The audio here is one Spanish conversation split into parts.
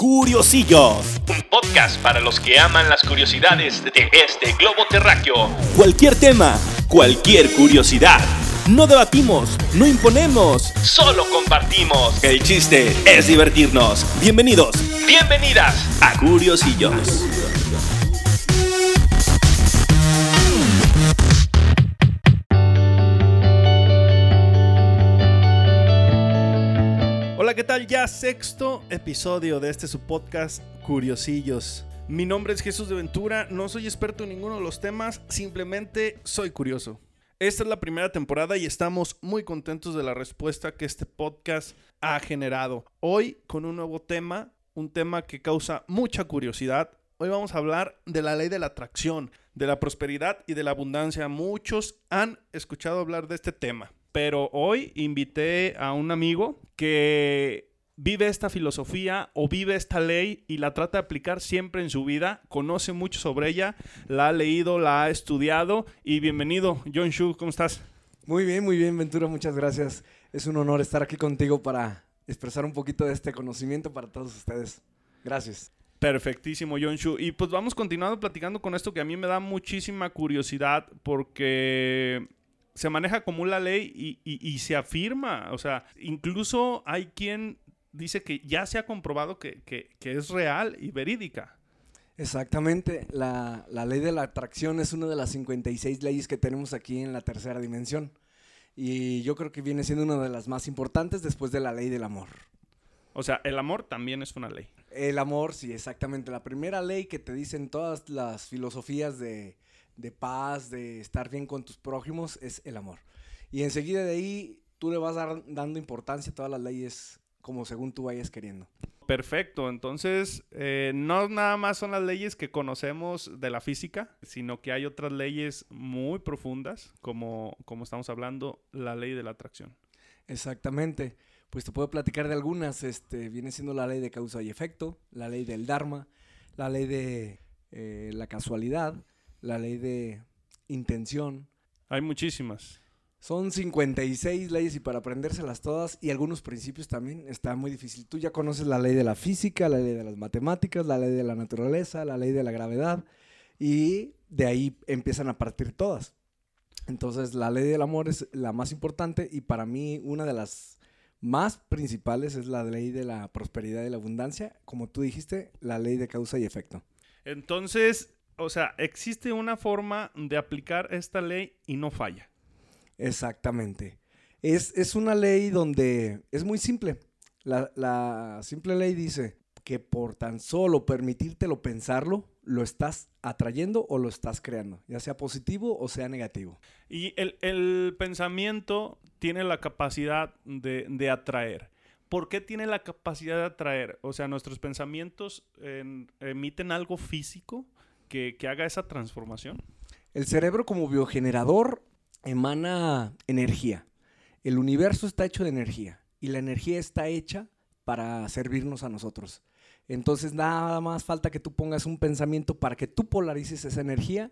Curiosillos. Un podcast para los que aman las curiosidades de este globo terráqueo. Cualquier tema, cualquier curiosidad. No debatimos, no imponemos. Solo compartimos. El chiste es divertirnos. Bienvenidos Bienvenidas. a Curiosillos. ¿Qué tal? Ya sexto episodio de este su podcast Curiosillos. Mi nombre es Jesús de Ventura, no soy experto en ninguno de los temas, simplemente soy curioso. Esta es la primera temporada y estamos muy contentos de la respuesta que este podcast ha generado. Hoy con un nuevo tema, un tema que causa mucha curiosidad. Hoy vamos a hablar de la ley de la atracción, de la prosperidad y de la abundancia. Muchos han escuchado hablar de este tema, pero hoy invité a un amigo que vive esta filosofía o vive esta ley y la trata de aplicar siempre en su vida, conoce mucho sobre ella, la ha leído, la ha estudiado y bienvenido, John Shu, ¿cómo estás? Muy bien, muy bien, Ventura, muchas gracias. Es un honor estar aquí contigo para expresar un poquito de este conocimiento para todos ustedes. Gracias. Perfectísimo, John Shu. Y pues vamos continuando platicando con esto que a mí me da muchísima curiosidad porque se maneja como una ley y, y- y se afirma. O sea, incluso hay quien dice que ya se ha comprobado que, que- que es real y verídica. Exactamente, la, la ley de la atracción es una de las 56 leyes que tenemos aquí en la tercera dimensión. Y yo creo que viene siendo una de las más importantes después de la ley del amor. O sea, el amor también es una ley. El amor, sí, exactamente. La primera ley que te dicen todas las filosofías de, de paz, de estar bien con tus prójimos, es el amor. Y enseguida de ahí tú le vas dar- dando importancia a todas las leyes como según tú vayas queriendo. Perfecto, entonces eh, no nada más son las leyes que conocemos de la física, sino que hay otras leyes muy profundas, como, como estamos hablando, la ley de la atracción. Exactamente. Pues te puedo platicar de algunas. Este, viene siendo la ley de causa y efecto, la ley del Dharma, la ley de eh, la casualidad, la ley de intención. Hay muchísimas. Son 56 leyes y para aprendérselas todas y algunos principios también está muy difícil. Tú ya conoces la ley de la física, la ley de las matemáticas, la ley de la naturaleza, la ley de la gravedad y de ahí empiezan a partir todas. Entonces la ley del amor es la más importante y para mí una de las más principales es la ley de la prosperidad y la abundancia, como tú dijiste, la ley de causa y efecto. Entonces, o sea, existe una forma de aplicar esta ley y no falla. Exactamente. Es, es una ley donde es muy simple. La, la simple ley dice que por tan solo permitírtelo pensarlo, lo estás atrayendo o lo estás creando, ya sea positivo o sea negativo. Y el, el pensamiento tiene la capacidad de, de atraer. ¿Por qué tiene la capacidad de atraer? O sea, nuestros pensamientos eh, emiten algo físico que, que haga esa transformación. El cerebro como biogenerador emana energía. El universo está hecho de energía y la energía está hecha para servirnos a nosotros. Entonces nada más falta que tú pongas un pensamiento para que tú polarices esa energía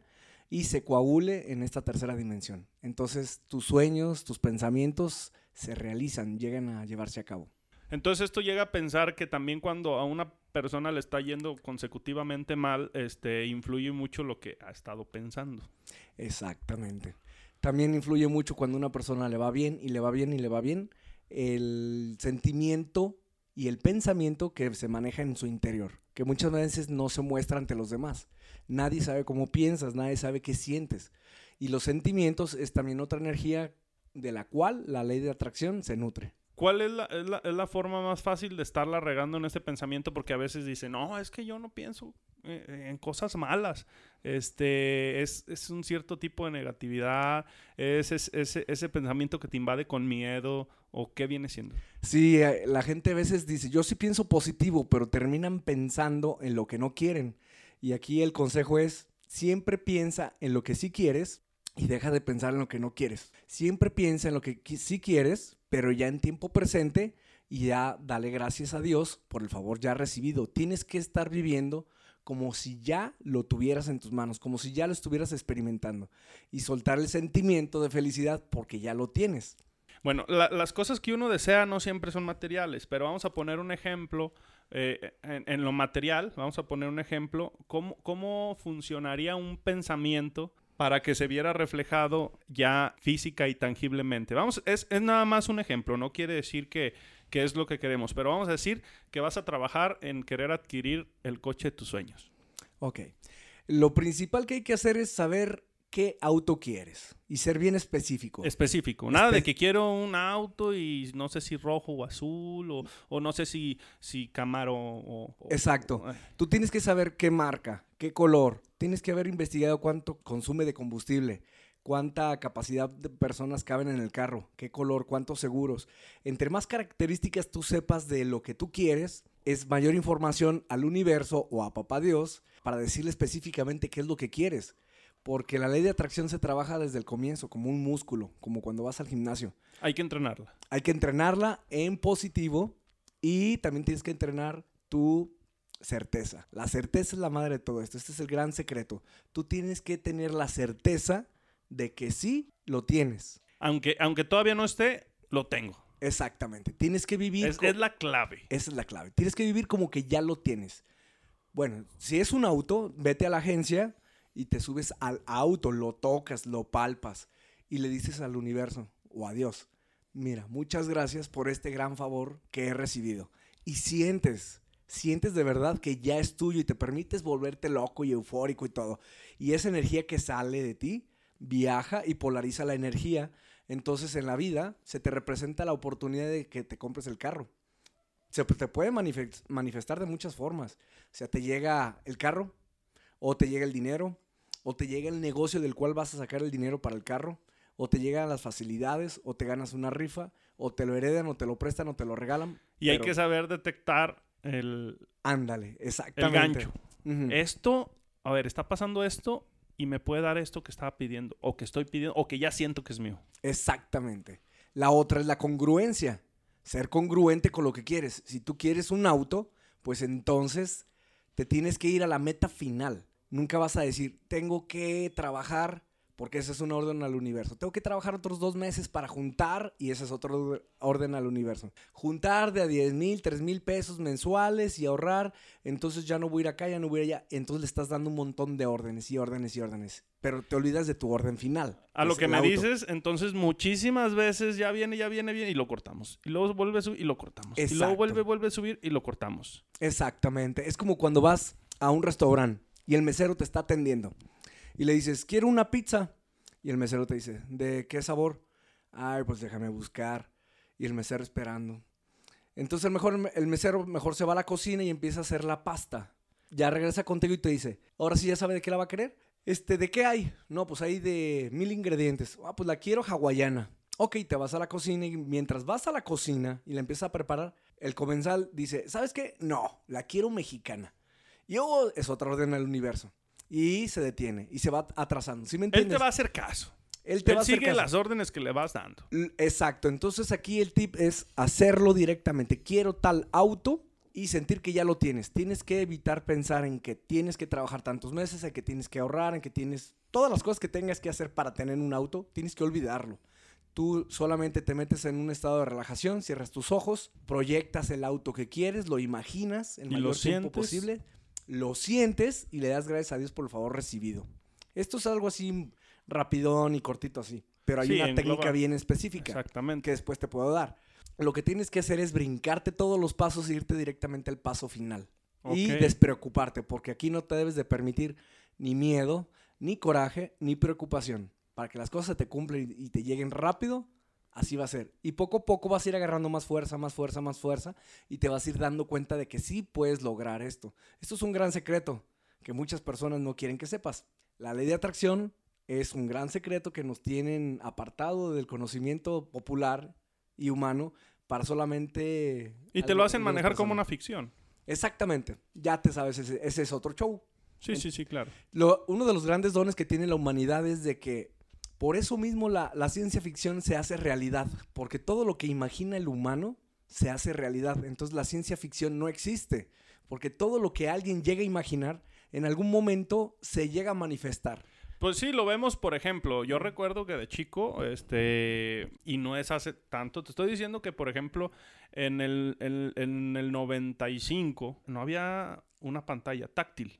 y se coagule en esta tercera dimensión. Entonces tus sueños, tus pensamientos se realizan, llegan a llevarse a cabo. Entonces esto llega a pensar que también cuando a una persona le está yendo consecutivamente mal, este, influye mucho lo que ha estado pensando. Exactamente. También influye mucho cuando una persona le va bien y le va bien y le va bien, el sentimiento y el pensamiento que se maneja en su interior, que muchas veces no se muestra ante los demás. Nadie sabe cómo piensas, nadie sabe qué sientes. Y los sentimientos es también otra energía de la cual la ley de atracción se nutre. ¿Cuál es la, es la- es la forma más fácil de estarla regando en este pensamiento? Porque a veces dicen, no, es que yo no pienso eh, en cosas malas. Este, es, es un cierto tipo de negatividad, es, es- ese, ese pensamiento que te invade con miedo, o qué viene siendo. Sí, eh, la gente a veces dice, yo sí pienso positivo, pero terminan pensando en lo que no quieren. Y aquí el consejo es, siempre piensa en lo que sí quieres y deja de pensar en lo que no quieres. Siempre piensa en lo que sí quieres, pero ya en tiempo presente y ya dale gracias a Dios por el favor ya recibido. Tienes que estar viviendo como si ya lo tuvieras en tus manos, como si ya lo estuvieras experimentando y soltar el sentimiento de felicidad porque ya lo tienes. Bueno, la- las cosas que uno desea no siempre son materiales, pero vamos a poner un ejemplo eh, en, en lo material, vamos a poner un ejemplo, ¿cómo, cómo funcionaría un pensamiento para que se viera reflejado ya física y tangiblemente. Vamos, es, es nada más un ejemplo, no quiere decir que, que es lo que queremos, pero vamos a decir que vas a trabajar en querer adquirir el coche de tus sueños. Ok. Lo principal que hay que hacer es saber qué auto quieres y ser bien específico. Específico. Nada de que quiero un auto y no sé si rojo o azul o, o no sé si, si Camaro o... o- Exacto. o- Tú tienes que saber qué marca, qué color. Tienes que haber investigado cuánto consume de combustible, cuánta capacidad de personas caben en el carro, qué color, cuántos seguros. Entre más características tú sepas de lo que tú quieres, es mayor información al universo o a papá Dios para decirle específicamente qué es lo que quieres. Porque la ley de atracción se trabaja desde el comienzo, como un músculo, como cuando vas al gimnasio. Hay que entrenarla. Hay que entrenarla en positivo y también tienes que entrenar tu certeza. La certeza es la madre de todo esto. Este es el gran secreto. Tú tienes que tener la certeza de que sí lo tienes. Aunque, aunque todavía no esté, lo tengo. Exactamente. Tienes que vivir. Es, es la clave. Esa es la clave. Tienes que vivir como que ya lo tienes. Bueno, si es un auto, vete a la agencia y te subes al auto, lo tocas, lo palpas y le dices al universo o a Dios, mira, muchas gracias por este gran favor que he recibido. Y sientes, sientes de verdad que ya es tuyo y te permites volverte loco y eufórico y todo. Y esa energía que sale de ti viaja y polariza la energía. Entonces en la vida se te representa la oportunidad de que te compres el carro se te puede manifest- manifestar de muchas formas. O sea, te llega el carro, o te llega el dinero, o te llega el negocio del cual vas a sacar el dinero para el carro, o te llegan las facilidades, o te ganas una rifa, o te lo heredan, o te lo prestan, o te lo regalan. Y hay que saber detectar el, Ándale, el exactamente. gancho. Ujú. Esto, a ver, está pasando esto y me puede dar esto que estaba pidiendo, o que estoy pidiendo, o que ya siento que es mío. Exactamente. La otra es la congruencia. Ser congruente con lo que quieres. Si tú quieres un auto, pues entonces te tienes que ir a la meta final. Nunca vas a decir, tengo que trabajar, porque esa es una orden al universo. Tengo que trabajar otros dos meses para juntar, y esa es otra or- orden al universo. Juntar de a 10 mil, 3 mil pesos mensuales y ahorrar, entonces ya no voy a ir acá, ya no voy a ir allá. Entonces le estás dando un montón de órdenes y órdenes y órdenes. Pero te olvidas de tu orden final. A lo que me auto. dices, entonces muchísimas veces ya viene, ya viene, viene y lo cortamos. Y luego vuelve a subir y lo cortamos. Y luego vuelve, vuelve a subir y lo cortamos. Exactamente. Es como cuando vas a un restaurante y el mesero te está atendiendo y le dices, quiero una pizza. Y el mesero te dice, ¿de qué sabor? Ay, pues déjame buscar. Y el mesero esperando. Entonces el, mejor, el mesero mejor se va a la cocina y empieza a hacer la pasta. Ya regresa contigo y te dice, ahora sí ya sabe de qué la va a querer. Este, ¿de qué hay? No, pues hay de mil ingredientes. Ah, pues la quiero hawaiana. Ok, te vas a la cocina y mientras vas a la cocina y la empiezas a preparar, el comensal dice, ¿sabes qué? No, la quiero mexicana. Y luego es otra orden al universo. Y se detiene y se va atrasando. ¿Sí me Él entiendes? te va a hacer caso. Él te Él va a hacer sigue caso. las órdenes que le vas dando. L- Exacto. Entonces aquí el tip es hacerlo directamente. Quiero tal auto y sentir que ya lo tienes. Tienes que evitar pensar en que tienes que trabajar tantos meses, en que tienes que ahorrar, en que tienes todas las cosas que tengas que hacer para tener un auto. Tienes que olvidarlo. Tú solamente te metes en un estado de relajación, cierras tus ojos, proyectas el auto que quieres, lo imaginas el mayor tiempo posible, lo sientes y le das gracias a Dios por el favor recibido. Esto es algo así rapidón y cortito así, pero hay Sí, una técnica bien específica Exactamente. que después te puedo dar. Lo que tienes que hacer es brincarte todos los pasos e irte directamente al paso final. Y Ok. despreocuparte, porque aquí no te debes de permitir ni miedo, ni coraje, ni preocupación. Para que las cosas te cumplan y y te lleguen rápido, así va a ser. Y poco a poco vas a ir agarrando más fuerza, más fuerza, más fuerza, y te vas a ir dando cuenta de que sí puedes lograr esto. Esto es un gran secreto que muchas personas no quieren que sepas. La ley de atracción es un gran secreto que nos tienen apartado del conocimiento popular y humano para solamente... Y te lo hacen manejar como una ficción. Exactamente. Ya te sabes, ese, ese es otro show. Sí, sí, sí, claro. Lo- uno de los grandes dones que tiene la humanidad es de que por eso mismo la, la ciencia ficción se hace realidad, porque todo lo que imagina el humano se hace realidad. Entonces la ciencia ficción no existe, porque todo lo que alguien llega a imaginar en algún momento se llega a manifestar. Pues sí, lo vemos, por ejemplo, yo recuerdo que de chico, este, y no es hace tanto, te estoy diciendo que, por ejemplo, en el, en, en el 95 no había una pantalla táctil.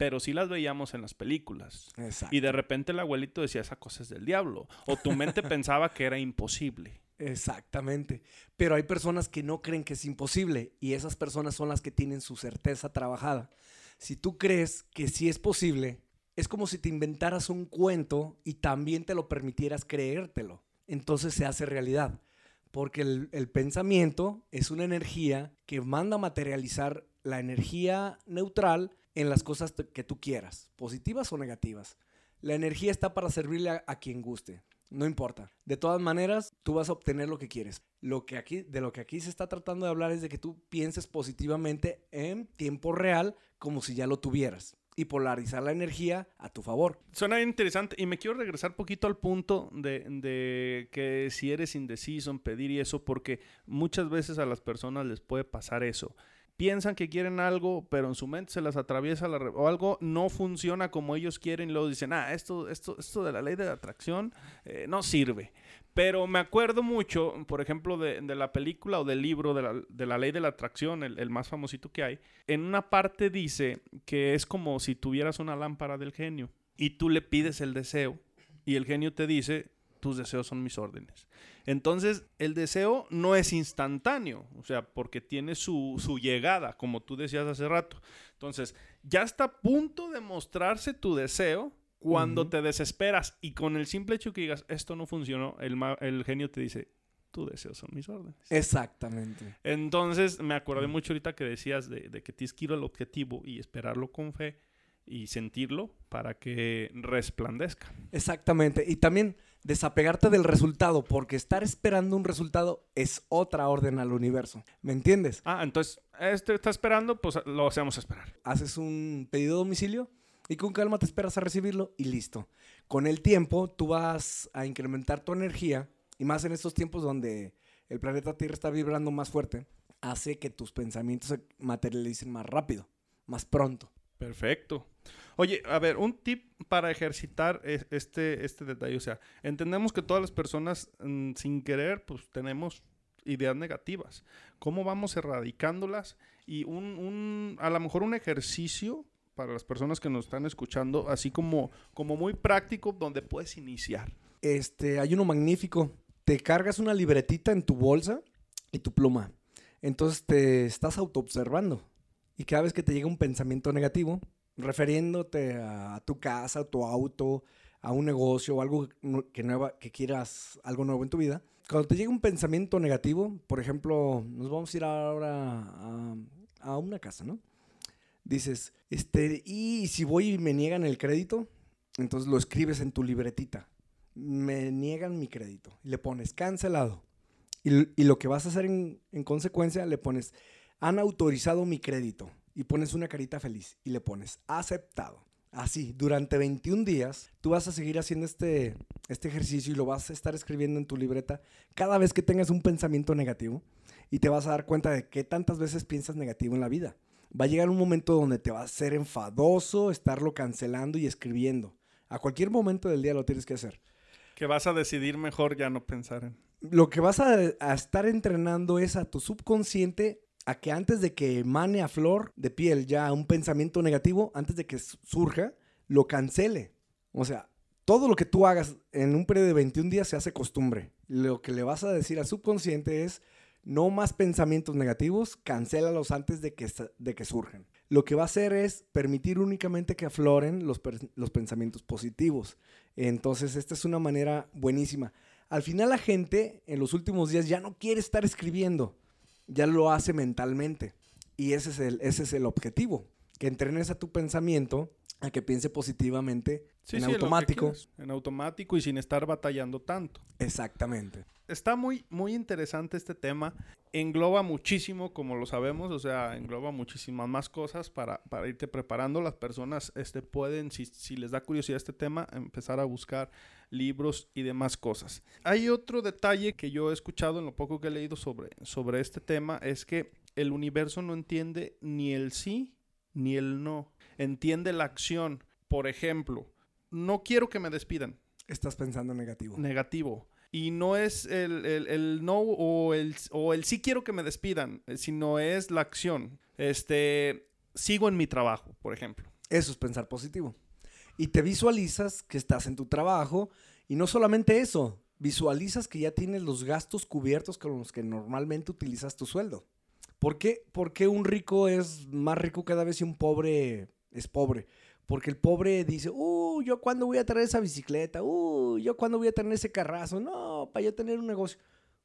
Pero sí las veíamos en las películas. Exacto. Y de repente el abuelito decía, esa cosa es del diablo. O tu mente pensaba que era imposible. Exactamente. Pero hay personas que no creen que es imposible y esas personas son las que tienen su certeza trabajada. Si tú crees que sí es posible, es como si te inventaras un cuento y también te lo permitieras creértelo. Entonces se hace realidad. Porque el, el pensamiento es una energía que manda a materializar la energía neutral en las cosas que tú quieras, positivas o negativas. La energía está para servirle a, a quien guste. No importa. De todas maneras, tú vas a obtener lo que quieres. Lo que aquí, de lo que aquí se está tratando de hablar es de que tú pienses positivamente en tiempo real como si ya lo tuvieras. Y polarizar la energía a tu favor. Suena interesante y me quiero regresar poquito al punto de, de que si eres indeciso en pedir y eso, porque muchas veces a las personas les puede pasar eso. Piensan que quieren algo, pero en su mente se las atraviesa la o algo no funciona como ellos quieren y luego dicen, ah, esto, esto, esto de la ley de la atracción eh, no sirve. Pero me acuerdo mucho, por ejemplo, de, la película o del libro de la, ley de la atracción, el más famosito que hay. En una parte dice que es como si tuvieras una lámpara del genio y tú le pides el deseo y el genio te dice, tus deseos son mis órdenes. Entonces, el deseo no es instantáneo, o sea, porque tiene su, su llegada, como tú decías hace rato. Entonces, ya está a punto de mostrarse tu deseo cuando te desesperas y con el simple hecho que digas, esto no funcionó, el, el genio te dice, tus deseos son mis órdenes. Exactamente. Entonces, me acordé mucho ahorita que decías de, de que tienes que ir al objetivo y esperarlo con fe y sentirlo para que resplandezca. Exactamente. Y también desapegarte del resultado, porque estar esperando un resultado es otra orden al universo. ¿Me entiendes? Ah, entonces, este está esperando, pues lo hacemos esperar. Haces un pedido de domicilio y con calma te esperas a recibirlo y listo. Con el tiempo tú vas a incrementar tu energía y más en estos tiempos donde el planeta Tierra está vibrando más fuerte, hace que tus pensamientos se materialicen más rápido, más pronto. Perfecto. Oye, a ver, un tip para ejercitar es- este, este detalle. O sea, entendemos que todas las personas, mm, sin querer, pues tenemos ideas negativas. ¿Cómo vamos erradicándolas? Y un, un- a lo mejor un ejercicio para las personas que nos están escuchando, así como, como muy práctico, donde puedes iniciar. Este, hay uno magnífico. Te cargas una libretita en tu bolsa y tu pluma. Entonces te estás autoobservando. Y cada vez que te llega un pensamiento negativo, refiriéndote a, tu casa, a tu auto, a un negocio o algo que, quieras, algo nuevo en tu vida, cuando te llega un pensamiento negativo, por ejemplo, nos vamos a ir ahora a, una casa, ¿no? Dices, este, y si voy y me niegan el crédito, entonces lo escribes en tu libretita. Me niegan mi crédito. Y le pones cancelado. Y, y lo que vas a hacer en consecuencia, le pones, han autorizado mi crédito. Y pones una carita feliz. Y le pones, aceptado. Así, durante 21 días, tú vas a seguir haciendo este, este ejercicio y lo vas a estar escribiendo en tu libreta cada vez que tengas un pensamiento negativo. Y te vas a dar cuenta de qué tantas veces piensas negativo en la vida. Va a llegar un momento donde te va a ser enfadoso estarlo cancelando y escribiendo. A cualquier momento del día lo tienes que hacer. Que vas a decidir mejor ya no pensar en... Lo que vas a, a estar entrenando es a tu subconsciente que antes de que emane a flor de piel ya un pensamiento negativo, antes de que su- surja, lo cancele. O sea, todo lo que tú hagas en un periodo de 21 días se hace costumbre. Lo que le vas a decir al subconsciente es, no más pensamientos negativos, cancélalos antes de que, de que surjan. Lo que va a hacer es permitir únicamente que afloren los, los pensamientos positivos. Entonces, esta es una manera buenísima. Al final la gente en los últimos días ya no quiere estar escribiendo, ya lo hace mentalmente. Y ese es el, ese es el objetivo, que entrenes a tu pensamiento a que piense positivamente Sí, en sí, automático. en automático y sin estar batallando tanto. Exactamente. Está muy, muy interesante este tema. Engloba muchísimo, como lo sabemos, o sea, engloba muchísimas más cosas para, para irte preparando. Las personas este, pueden, si, si les da curiosidad este tema, empezar a buscar libros y demás cosas. Hay otro detalle que yo he escuchado en lo poco que he leído sobre, sobre este tema, es que el universo no entiende ni el sí ni el no. Entiende la acción. Por ejemplo, no quiero que me despidan. Estás pensando negativo. Negativo. Y no es el, el- el no o el, o el sí quiero que me despidan, eh, sino es la acción. Este, sigo en mi trabajo, por ejemplo. Eso es pensar positivo. Y te visualizas que estás en tu trabajo y no solamente eso, visualizas que ya tienes los gastos cubiertos con los que normalmente utilizas tu sueldo. ¿Por qué? Porque un rico es más rico cada vez y un pobre es pobre. Porque el pobre dice, uh, yo cuándo voy a tener esa bicicleta, uh, yo cuándo voy a tener ese carrazo, no, para yo tener un negocio.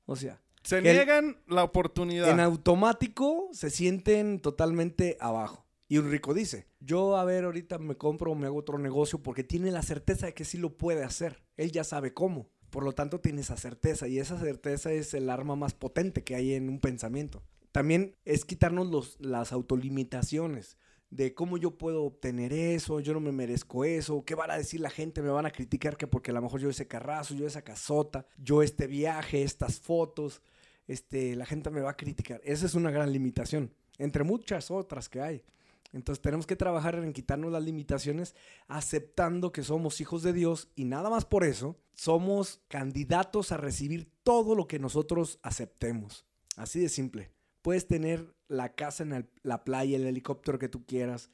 O sea, Se Que el- niegan la oportunidad. en automático se sienten totalmente abajo. Y un rico dice, yo a ver, ahorita me compro o me hago otro negocio porque tiene la certeza de que sí lo puede hacer. Él ya sabe cómo. Por lo tanto, tiene esa certeza y esa certeza es el arma más potente que hay en un pensamiento. También es quitarnos los, las autolimitaciones de cómo yo puedo obtener eso, yo no me merezco eso, qué van a decir la gente, me van a criticar que porque a lo mejor yo ese carrazo, yo esa casota, yo este viaje, estas fotos, este, la gente me va a criticar. Esa es una gran limitación, entre muchas otras que hay. Entonces tenemos que trabajar en quitarnos las limitaciones, aceptando que somos hijos de Dios y nada más por eso somos candidatos a recibir todo lo que nosotros aceptemos. Así de simple. Puedes tener la casa en el- la playa, el helicóptero que tú quieras,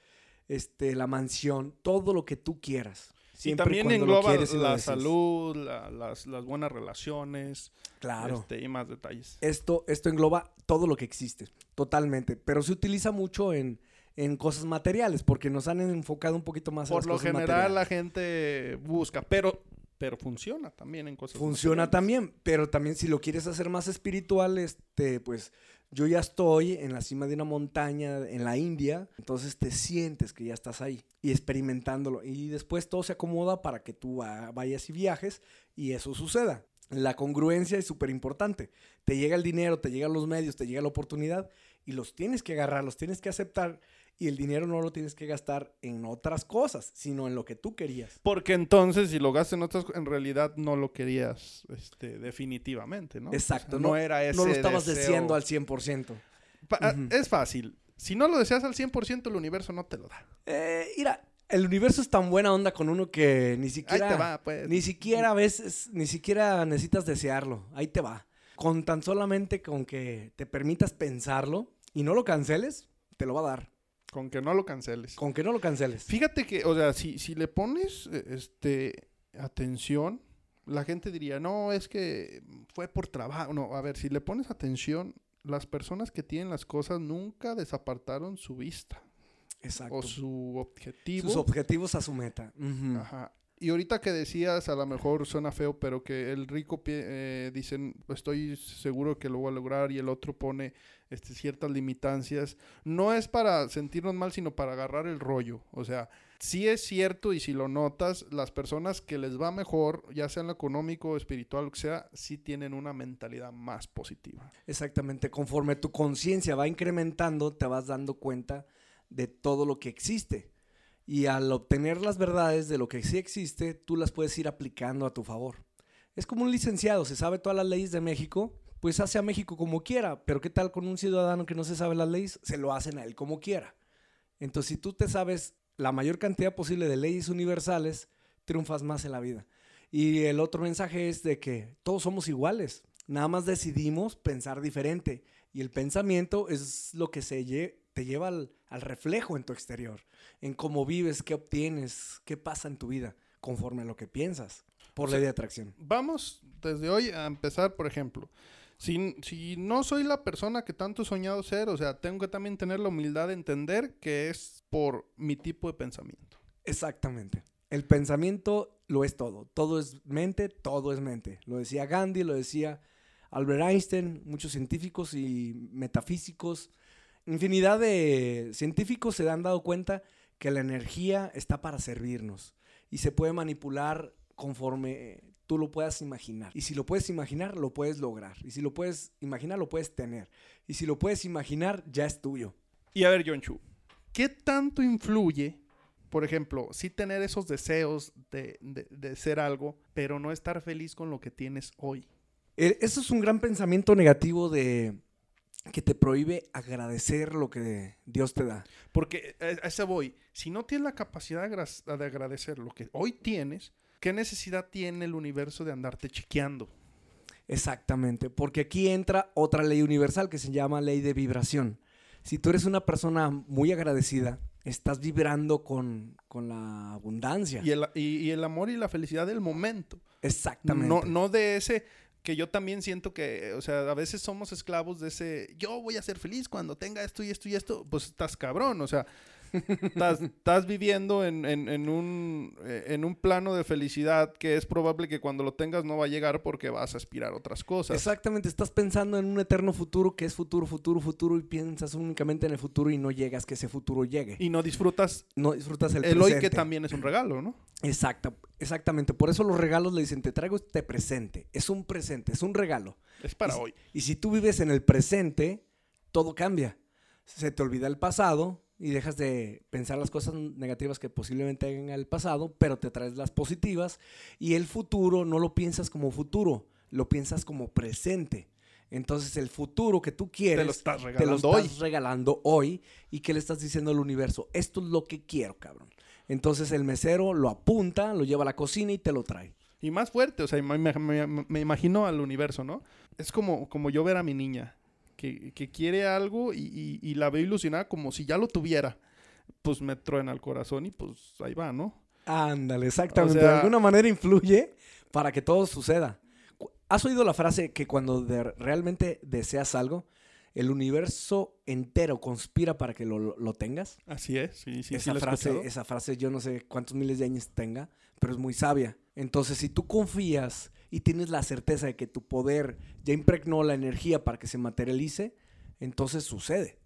este, la mansión, todo lo que tú quieras. y siempre también cuando lo engloba y la salud, la- las, las buenas relaciones Claro. este, y más detalles. esto, esto engloba todo lo que existe, totalmente. Pero se utiliza mucho en, en cosas materiales, porque nos han enfocado un poquito más Por las lo cosas general materiales. la gente busca, pero, pero funciona también en cosas Funciona materiales. también, pero también si lo quieres hacer más espiritual, este, pues yo ya estoy en la cima de una montaña en la India, entonces te sientes que ya estás ahí y experimentándolo. Y después todo se acomoda para que tú va- vayas y viajes y eso suceda. La congruencia es súper importante. Te llega el dinero, te llegan los medios, te llega la oportunidad y los tienes que agarrar, los tienes que aceptar y el dinero no lo tienes que gastar en otras cosas, sino en lo que tú querías. Porque entonces, si lo gastas en otras co- en realidad no lo querías este, definitivamente, ¿no? Exacto, O sea, no, era ese No lo estabas deseo. deseando al 100%. Pa- ah, Ujú. Es fácil. Si no lo deseas al 100%, el universo no te lo da. Eh, mira, el universo es tan buena onda con uno que ni Ahí siquiera. te va, pues. Ni siquiera a veces, ni siquiera necesitas desearlo. Ahí te va. Con tan solamente con que te permitas pensarlo y no lo canceles, te lo va a dar. Con que no lo canceles. Con que no lo canceles. Fíjate que, o sea, si, si le pones eh, este atención, la gente diría, no, es que fue por trabajo. No, a ver, si le pones atención, las personas que tienen las cosas nunca desapartaron su vista Exacto. o su objetivo. Sus objetivos a su meta. Ajá. Y ahorita que decías, a lo mejor suena feo, pero que el rico eh, dicen, estoy seguro que lo voy a lograr, y el otro pone este, ciertas limitancias. No es para sentirnos mal, sino para agarrar el rollo. O sea, sí es cierto, y si lo notas, las personas que les va mejor, ya sea en lo económico, espiritual, lo que sea, sí tienen una mentalidad más positiva. Exactamente. Conforme tu conciencia va incrementando, te vas dando cuenta de todo lo que existe. Y al obtener las verdades de lo que sí existe, tú las puedes ir aplicando a tu favor. Es como un licenciado, se sabe todas las leyes de México, pues hace a México como quiera. Pero ¿qué tal con un ciudadano que no se sabe las leyes? Se lo hacen a él como quiera. Entonces, si tú te sabes la mayor cantidad posible de leyes universales, triunfas más en la vida. Y el otro mensaje es de que todos somos iguales. Nada más decidimos pensar diferente. Y el pensamiento es lo que se te lleva al, al reflejo en tu exterior. En cómo vives, qué obtienes, qué pasa en tu vida, conforme a lo que piensas. Por O sea, ley de atracción. Vamos desde hoy a empezar, por ejemplo. Si, si no soy la persona que tanto he soñado ser, o sea, tengo que también tener la humildad de entender que es por mi tipo de pensamiento. Exactamente. El pensamiento lo es todo. Todo es mente, todo es mente. Lo decía Gandhi, lo decía Albert Einstein, muchos científicos y metafísicos. Infinidad de científicos se han dado cuenta que la energía está para servirnos y se puede manipular conforme tú lo puedas imaginar. Y si lo puedes imaginar, lo puedes lograr. Y si lo puedes imaginar, lo puedes tener. Y si lo puedes imaginar, ya es tuyo. Y a ver, John Chu, ¿qué tanto influye, por ejemplo, sí tener esos deseos de, de- de ser algo, pero no estar feliz con lo que tienes hoy? Eh, Eso es un gran pensamiento negativo de, que te prohíbe agradecer lo que Dios te da. Porque eh, a ese voy. Si no tienes la capacidad de agra- de agradecer lo que hoy tienes, ¿qué necesidad tiene el universo de andarte chiqueando? Exactamente, porque aquí entra otra ley universal que se llama ley de vibración. Si tú eres una persona muy agradecida, estás vibrando con, con la abundancia. Y el, y- y el amor y la felicidad del momento. Exactamente. No, no de ese que yo también siento que, o sea, a veces somos esclavos de ese, yo voy a ser feliz cuando tenga esto y esto y esto, pues estás cabrón, o sea, estás, estás viviendo en, en- en un, eh, en un plano de felicidad que es probable que cuando lo tengas no va a llegar porque vas a aspirar a otras cosas. Exactamente, estás pensando en un eterno futuro que es futuro, futuro, futuro y piensas únicamente en el futuro y no llegas que ese futuro llegue. Y no disfrutas no disfrutas el, el, hoy que también es un regalo, ¿no? Exacta, exactamente. Por eso los regalos le dicen, te traigo este presente. Es un presente, es un regalo. Es para Y hoy. Y si tú vives en el presente, todo cambia. Se te olvida el pasado y dejas de pensar las cosas negativas que posiblemente hayan en el pasado, pero te traes las positivas. Y el futuro no lo piensas como futuro, lo piensas como presente. Entonces el futuro que tú quieres Te lo estás te lo regalando hoy. estás regalando hoy y que le estás diciendo al universo, esto es lo que quiero, cabrón. Entonces el mesero lo apunta, lo lleva a la cocina y te lo trae. Y más fuerte, o sea, me, me- me- me imagino al universo, ¿no? Es como, como yo ver a mi niña, que, que quiere algo y, y- y la veo ilusionada como si ya lo tuviera. Pues me truena el corazón y pues ahí va, ¿no? Ándale, exactamente. O sea- de alguna manera influye para que todo suceda. ¿Has oído la frase que cuando de- realmente deseas algo, el universo entero conspira para que lo, tengas? Así es, sí, sí, sí, esa, he frase, esa frase yo no sé cuántos miles de años tenga, pero es muy sabia. Entonces, si tú confías y tienes la certeza de que tu poder ya impregnó la energía para que se materialice, entonces sucede.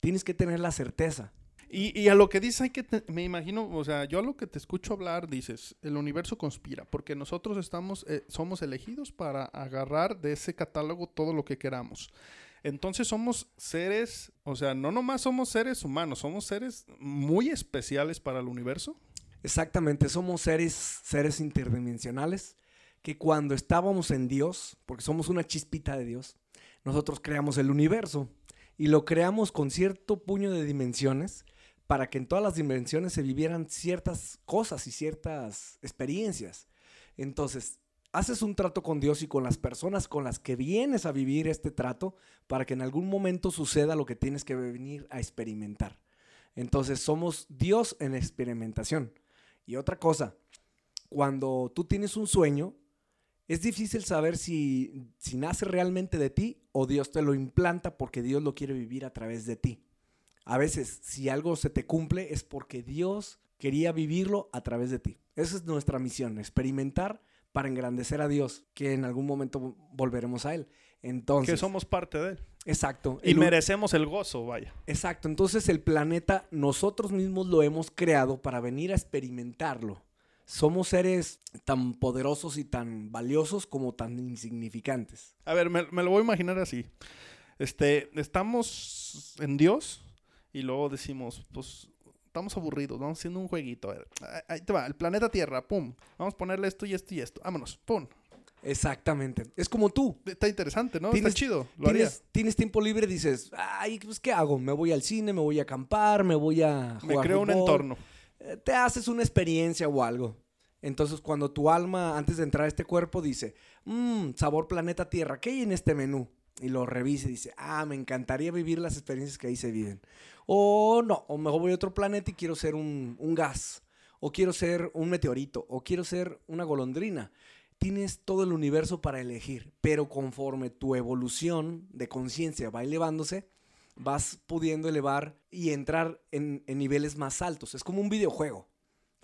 Tienes que tener la certeza. Y, y a lo que dices, hay que te- me imagino, o sea, yo a lo que te escucho hablar dices, el universo conspira, porque nosotros estamos, eh, somos elegidos para agarrar de ese catálogo todo lo que queramos. Entonces somos seres, o sea, no nomás somos seres humanos, somos seres muy especiales para el universo. Exactamente, somos seres, seres interdimensionales que cuando estábamos en Dios, porque somos una chispita de Dios, nosotros creamos el universo y lo creamos con cierto puño de dimensiones para que en todas las dimensiones se vivieran ciertas cosas y ciertas experiencias. Entonces, haces un trato con Dios y con las personas con las que vienes a vivir este trato para que en algún momento suceda lo que tienes que venir a experimentar. Entonces, somos Dios en experimentación. Y otra cosa, cuando tú tienes un sueño, es difícil saber si, si nace realmente de ti o Dios te lo implanta porque Dios lo quiere vivir a través de ti. A veces, si algo se te cumple, es porque Dios quería vivirlo a través de ti. Esa es nuestra misión, experimentar para engrandecer a Dios, que en algún momento volveremos a Él. Entonces, que somos parte de él. exacto. Y el merecemos el gozo, vaya. Exacto, entonces el planeta nosotros mismos lo hemos creado para venir a experimentarlo. Somos seres tan poderosos y tan valiosos como tan insignificantes. A ver, me, me lo voy a imaginar así. Este, estamos en Dios y luego decimos, pues, estamos aburridos, vamos haciendo un jueguito. A ver, ahí- te va, el planeta Tierra, pum. Vamos a ponerle esto y esto y esto. Vámonos, pum. Exactamente. Es como tú. Está interesante, ¿no? Tienes- Está chido, lo haría. Tienes, tienes tiempo libre, dices, ay, pues ¿qué hago? Me voy al cine, me voy a acampar, me voy a Me jugar creo un fútbol". entorno. Te haces una experiencia o algo. Entonces, cuando tu alma, antes de entrar a este cuerpo, dice, mmm, sabor planeta Tierra, ¿qué hay en este menú? Y lo revisa y dice, ah, me encantaría vivir las experiencias que ahí se viven. O no, o mejor voy a otro planeta y quiero ser un, un gas, o quiero ser un meteorito, o quiero ser una golondrina. Tienes todo el universo para elegir, pero conforme tu evolución de conciencia va elevándose, vas pudiendo elevar y entrar en, en niveles más altos. Es como un videojuego.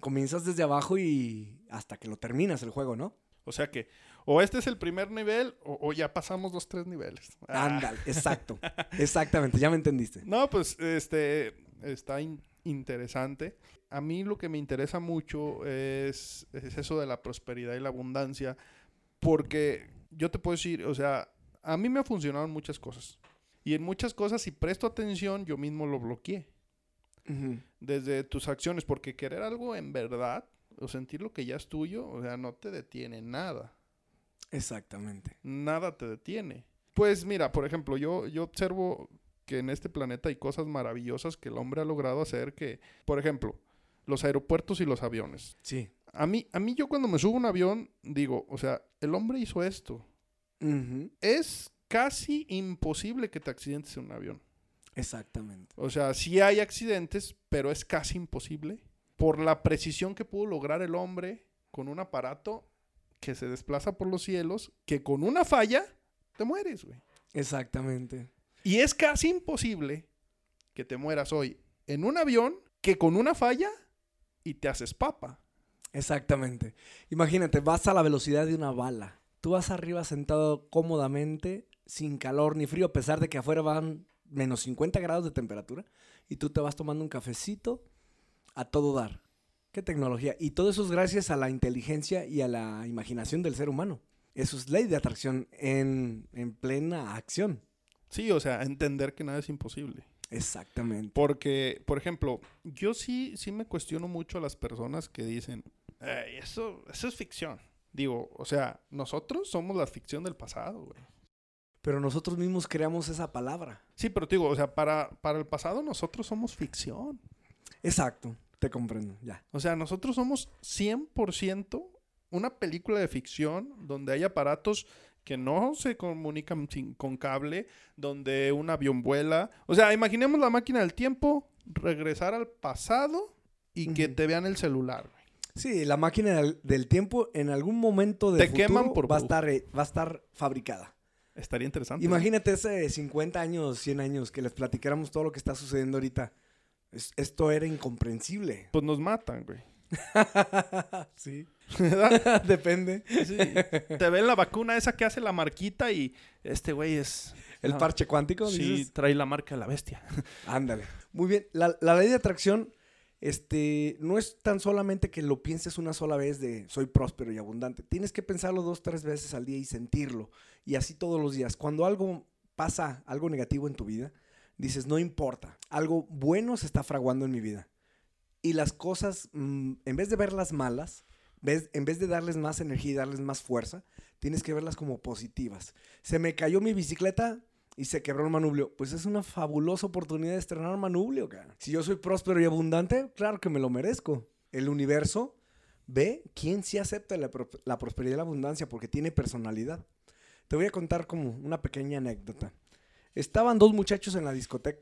Comienzas desde abajo y hasta que lo terminas el juego, ¿no? O sea que, o este es el primer nivel, o, o ya pasamos los tres niveles. Ah. Ándale, exacto. Exactamente, ya me entendiste. No, pues, este, está in- interesante. A mí lo que me interesa mucho es, es eso de la prosperidad y la abundancia, porque yo te puedo decir, o sea, a mí me ha funcionado en muchas cosas. Y en muchas cosas, si presto atención, yo mismo lo bloqueé. Desde tus acciones, porque querer algo en verdad, o sentir lo que ya es tuyo, o sea, no te detiene nada. Exactamente. Nada te detiene. Pues mira, por ejemplo, yo, yo observo que en este planeta hay cosas maravillosas que el hombre ha logrado hacer que, por ejemplo, los aeropuertos y los aviones. Sí. A mí, a mí yo cuando me subo a un avión digo, o sea, el hombre hizo esto. Ujú, Es casi imposible que te accidentes en un avión. Exactamente. O sea, sí hay accidentes, pero es casi imposible por la precisión que pudo lograr el hombre con un aparato que se desplaza por los cielos, que con una falla te mueres, güey. Exactamente. Y es casi imposible que te mueras hoy en un avión que con una falla y te haces papa. Exactamente. Imagínate, vas a la velocidad de una bala. Tú vas arriba sentado cómodamente, sin calor ni frío, a pesar de que afuera van menos 50 grados de temperatura, y tú te vas tomando un cafecito a todo dar. ¿Qué tecnología? Y todo eso es gracias a la inteligencia y a la imaginación del ser humano. Eso es ley de atracción en, en plena acción. Sí, o sea, entender que nada es imposible. Exactamente. Porque, por ejemplo, yo sí, sí me cuestiono mucho a las personas que dicen, "Ey, eso, eso es ficción. Digo, o sea, nosotros somos la ficción del pasado, güey. Pero nosotros mismos creamos esa palabra. Sí, pero te digo, o sea, para, para el pasado nosotros somos ficción. Exacto, te comprendo, ya. O sea, nosotros somos 100% una película de ficción donde hay aparatos que no se comunican sin- con cable, donde un avión vuela. O sea, imaginemos la máquina del tiempo, regresar al pasado y que te vean el celular. güey. Sí, la máquina del, del tiempo en algún momento de Te queman por va a estar eh, va a estar fabricada. Estaría interesante. Imagínate hace 50 años, 100 años que les platicáramos todo lo que está sucediendo ahorita. Es- esto era incomprensible. Pues nos matan, güey. sí. ¿Verdad? Depende. Sí. Te ven la vacuna esa que hace la marquita y este güey es... El parche cuántico, Sí, dices? trae la marca de la bestia. Ándale. Muy bien. La, la ley de atracción este, no es tan solamente que lo pienses una sola vez de soy próspero y abundante. Tienes que pensarlo dos, tres veces al día y sentirlo. Y así todos los días. Cuando algo pasa, algo negativo en tu vida, dices, no importa. Algo bueno se está fraguando en mi vida. Y las cosas, mm, en vez de verlas malas, ves- en vez de darles más energía y darles más fuerza, tienes que verlas como positivas. Se me cayó mi bicicleta, y se quebró el manubrio. Pues es una fabulosa oportunidad de estrenar manubrio, cara. Si yo soy próspero y abundante, claro que me lo merezco. El universo ve quién sí acepta la, pro- la prosperidad y la abundancia porque tiene personalidad. Te voy a contar como una pequeña anécdota. Estaban dos muchachos en la discoteca,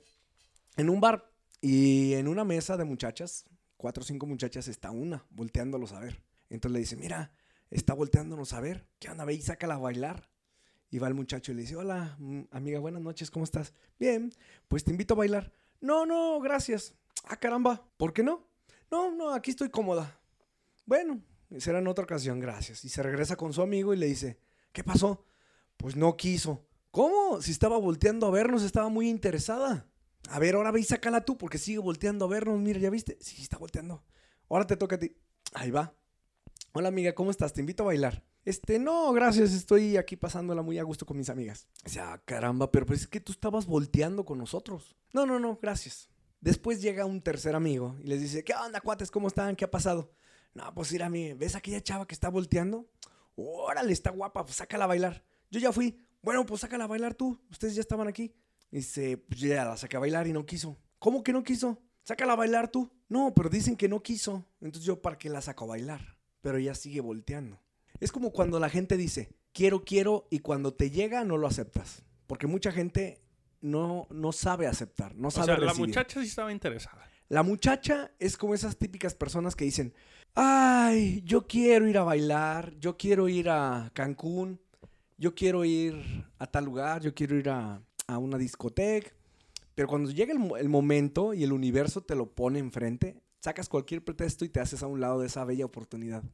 en un bar, y en una mesa de muchachas, cuatro o cinco muchachas, está una volteándolos a ver. Entonces le dice, mira, está volteándonos a ver. ¿Qué onda? Ve y sácala a bailar. Y va el muchacho y le dice, hola, mm, amiga, buenas noches, ¿cómo estás? Bien, pues te invito a bailar. No, no, gracias. Ah, caramba, ¿por qué no? No, no, aquí estoy cómoda. Bueno, será en otra ocasión, gracias. Y se regresa con su amigo y le dice, ¿qué pasó? Pues no quiso. ¿Cómo? Si estaba volteando a vernos, estaba muy interesada. A ver, ahora ve y sácala tú, porque sigue volteando a vernos. Mira, ¿ya viste? Sí, está volteando. Ahora te toca a ti. Ahí va. Hola amiga, ¿cómo estás? Te invito a bailar. Este, no, gracias, estoy aquí pasándola muy a gusto con mis amigas. O sea, caramba, pero pues es que tú estabas volteando con nosotros. No, no, no, gracias. Después llega un tercer amigo y les dice, ¿qué onda, cuates? ¿Cómo están? ¿Qué ha pasado? No, pues mira, mi, ¿ves aquella chava que está volteando? Órale, está guapa, pues sácala a bailar. Yo ya fui. Bueno, pues sácala a bailar tú. Ustedes ya estaban aquí. Dice, pues ya la saqué a bailar y no quiso. ¿Cómo que no quiso? Sácala a bailar tú. No, pero dicen que no quiso. Entonces yo, ¿para qué la saco a bailar? Pero ella sigue volteando. Es como cuando la gente dice, quiero, quiero, y cuando te llega no lo aceptas. Porque mucha gente no, no sabe aceptar, no O sabe sea, la muchacha sí estaba interesada. La muchacha es como esas típicas personas que dicen, ay, yo quiero ir a bailar, yo quiero ir a Cancún, yo quiero ir a tal lugar, yo quiero ir a, a una discoteca. Pero cuando llega el, el momento y el universo te lo pone enfrente, sacas cualquier pretexto y te haces a un lado de esa bella oportunidad.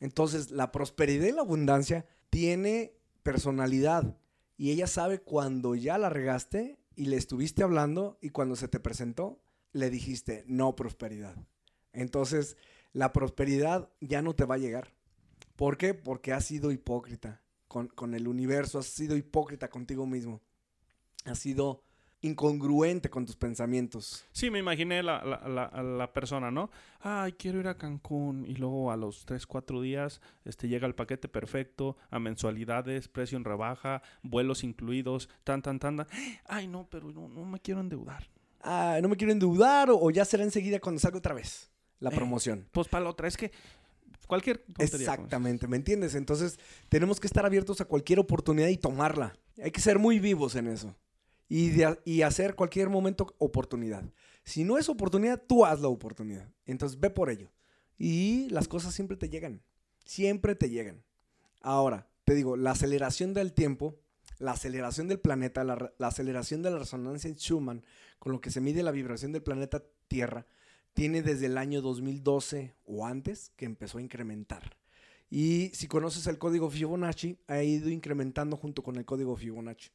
Entonces, la prosperidad y la abundancia tiene personalidad y ella sabe cuando ya la regaste y le estuviste hablando y cuando se te presentó, le dijiste no prosperidad. Entonces, la prosperidad ya no te va a llegar. ¿Por qué? Porque has sido hipócrita con, con el universo, has sido hipócrita contigo mismo. Has sido incongruente con tus pensamientos. Sí, me imaginé la, la, la, la, persona, ¿no? Ay, quiero ir a Cancún y luego a los 3, 4 días este, llega el paquete perfecto, a mensualidades, precio en rebaja, vuelos incluidos, tan, tan, tan. Ay, no, pero no, no me quiero endeudar. Ah, no me quiero endeudar o, ya será enseguida cuando salga otra vez la eh, promoción. pues para la otra, es que cualquier Exactamente, ¿me entiendes? Entonces tenemos que estar abiertos a cualquier oportunidad y tomarla. Hay que ser muy vivos en eso y, hacer cualquier momento oportunidad. Si no es oportunidad, tú haz la oportunidad. Entonces ve por ello. Y las cosas siempre te llegan. Siempre te llegan. Ahora, te digo, la aceleración del tiempo, la aceleración del planeta, la, la aceleración de la resonancia en Schumann, con lo que se mide la vibración del planeta Tierra, tiene desde el año 2012 o antes que empezó a incrementar. Y si conoces el código Fibonacci, ha ido incrementando junto con el código Fibonacci.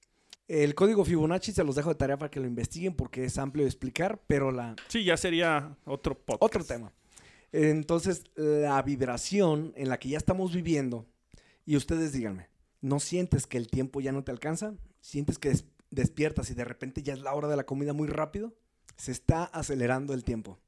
El código Fibonacci se los dejo de tarea para que lo investiguen porque es amplio de explicar, pero la... Sí, ya sería otro podcast. Otro tema. Entonces, la vibración en la que ya estamos viviendo, y ustedes díganme, ¿no sientes que el tiempo ya no te alcanza? ¿Sientes que despiertas y de repente ya es la hora de la comida muy rápido? Se está acelerando el tiempo.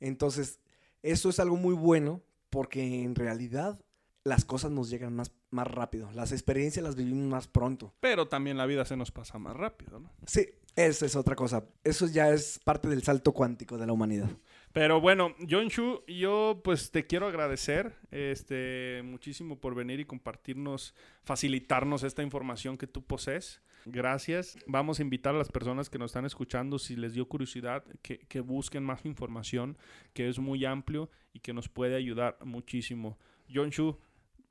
Entonces, eso es algo muy bueno porque en realidad las cosas nos llegan más, más rápido. Las experiencias las vivimos más pronto. Pero también la vida se nos pasa más rápido, ¿no? Sí, esa es otra cosa. Eso ya es parte del salto cuántico de la humanidad. Pero bueno, John Shu, yo pues te quiero agradecer este, muchísimo por venir y compartirnos, facilitarnos esta información que tú posees. Gracias. Vamos a invitar a las personas que nos están escuchando, si les dio curiosidad, que, que busquen más información, que es muy amplio y que nos puede ayudar muchísimo. John Shu,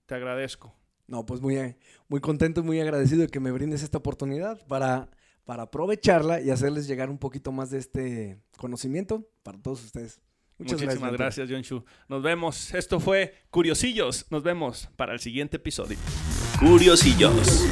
te agradezco. No, pues muy, muy contento y muy agradecido de que me brindes esta oportunidad para, para aprovecharla y hacerles llegar un poquito más de este conocimiento para todos ustedes. Muchas Muchísimas gracias, John Shu. Nos vemos. Esto fue Curiosillos. Nos vemos para el siguiente episodio. Curiosillos.